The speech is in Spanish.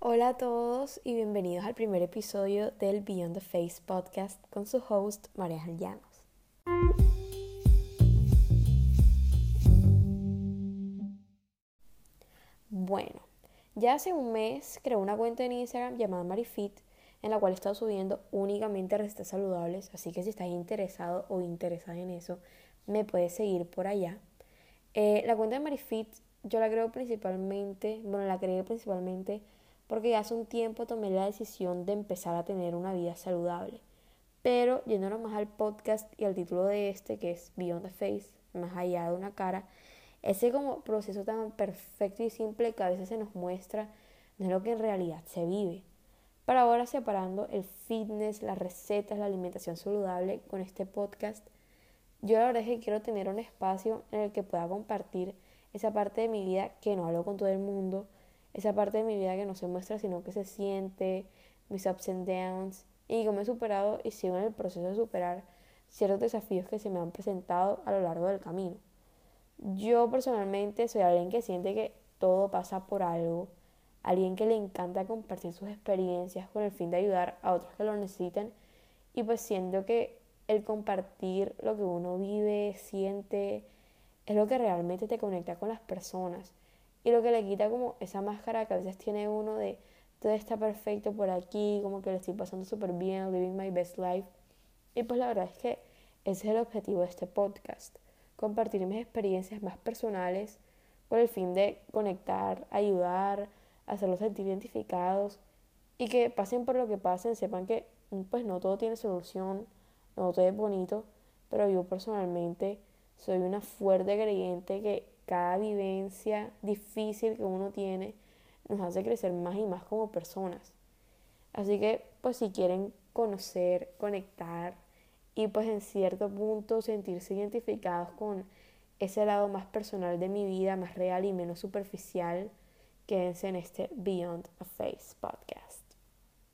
Hola a todos y bienvenidos al primer episodio del Beyond the Face podcast con su host María Llanos. Bueno, ya hace un mes creé una cuenta en Instagram llamada Marifit en la cual he estado subiendo únicamente recetas saludables, así que si estás interesado o interesada en eso, me puedes seguir por allá. Eh, la cuenta de Marifit yo la creo principalmente, bueno, la creé principalmente porque hace un tiempo tomé la decisión de empezar a tener una vida saludable. Pero yéndonos más al podcast y al título de este, que es Beyond the Face, más allá de una cara, ese como proceso tan perfecto y simple que a veces se nos muestra no es lo que en realidad se vive. Para ahora separando el fitness, las recetas, la alimentación saludable con este podcast, yo la verdad es que quiero tener un espacio en el que pueda compartir esa parte de mi vida que no hablo con todo el mundo, esa parte de mi vida que no se muestra, sino que se siente, mis ups and downs, y cómo he superado y sigo en el proceso de superar ciertos desafíos que se me han presentado a lo largo del camino. Yo personalmente soy alguien que siente que todo pasa por algo, alguien que le encanta compartir sus experiencias con el fin de ayudar a otros que lo necesiten. Y pues siento que el compartir lo que uno vive, siente, es lo que realmente te conecta con las personas y lo que le quita como esa máscara que a veces tiene uno de todo está perfecto por aquí, como que le estoy pasando súper bien, living my best life. Y pues la verdad es que ese es el objetivo de este podcast, compartir mis experiencias más personales con el fin de conectar, ayudar, hacerlos sentir identificados y que pasen por lo que pasen, sepan que pues no todo tiene solución, no todo es bonito, pero yo personalmente soy una fuerte creyente que cada vivencia difícil que uno tiene nos hace crecer más y más como personas. Así que, pues si quieren conocer, conectar y pues en cierto punto sentirse identificados con ese lado más personal de mi vida, más real y menos superficial, quédense en este Beyond a Face podcast.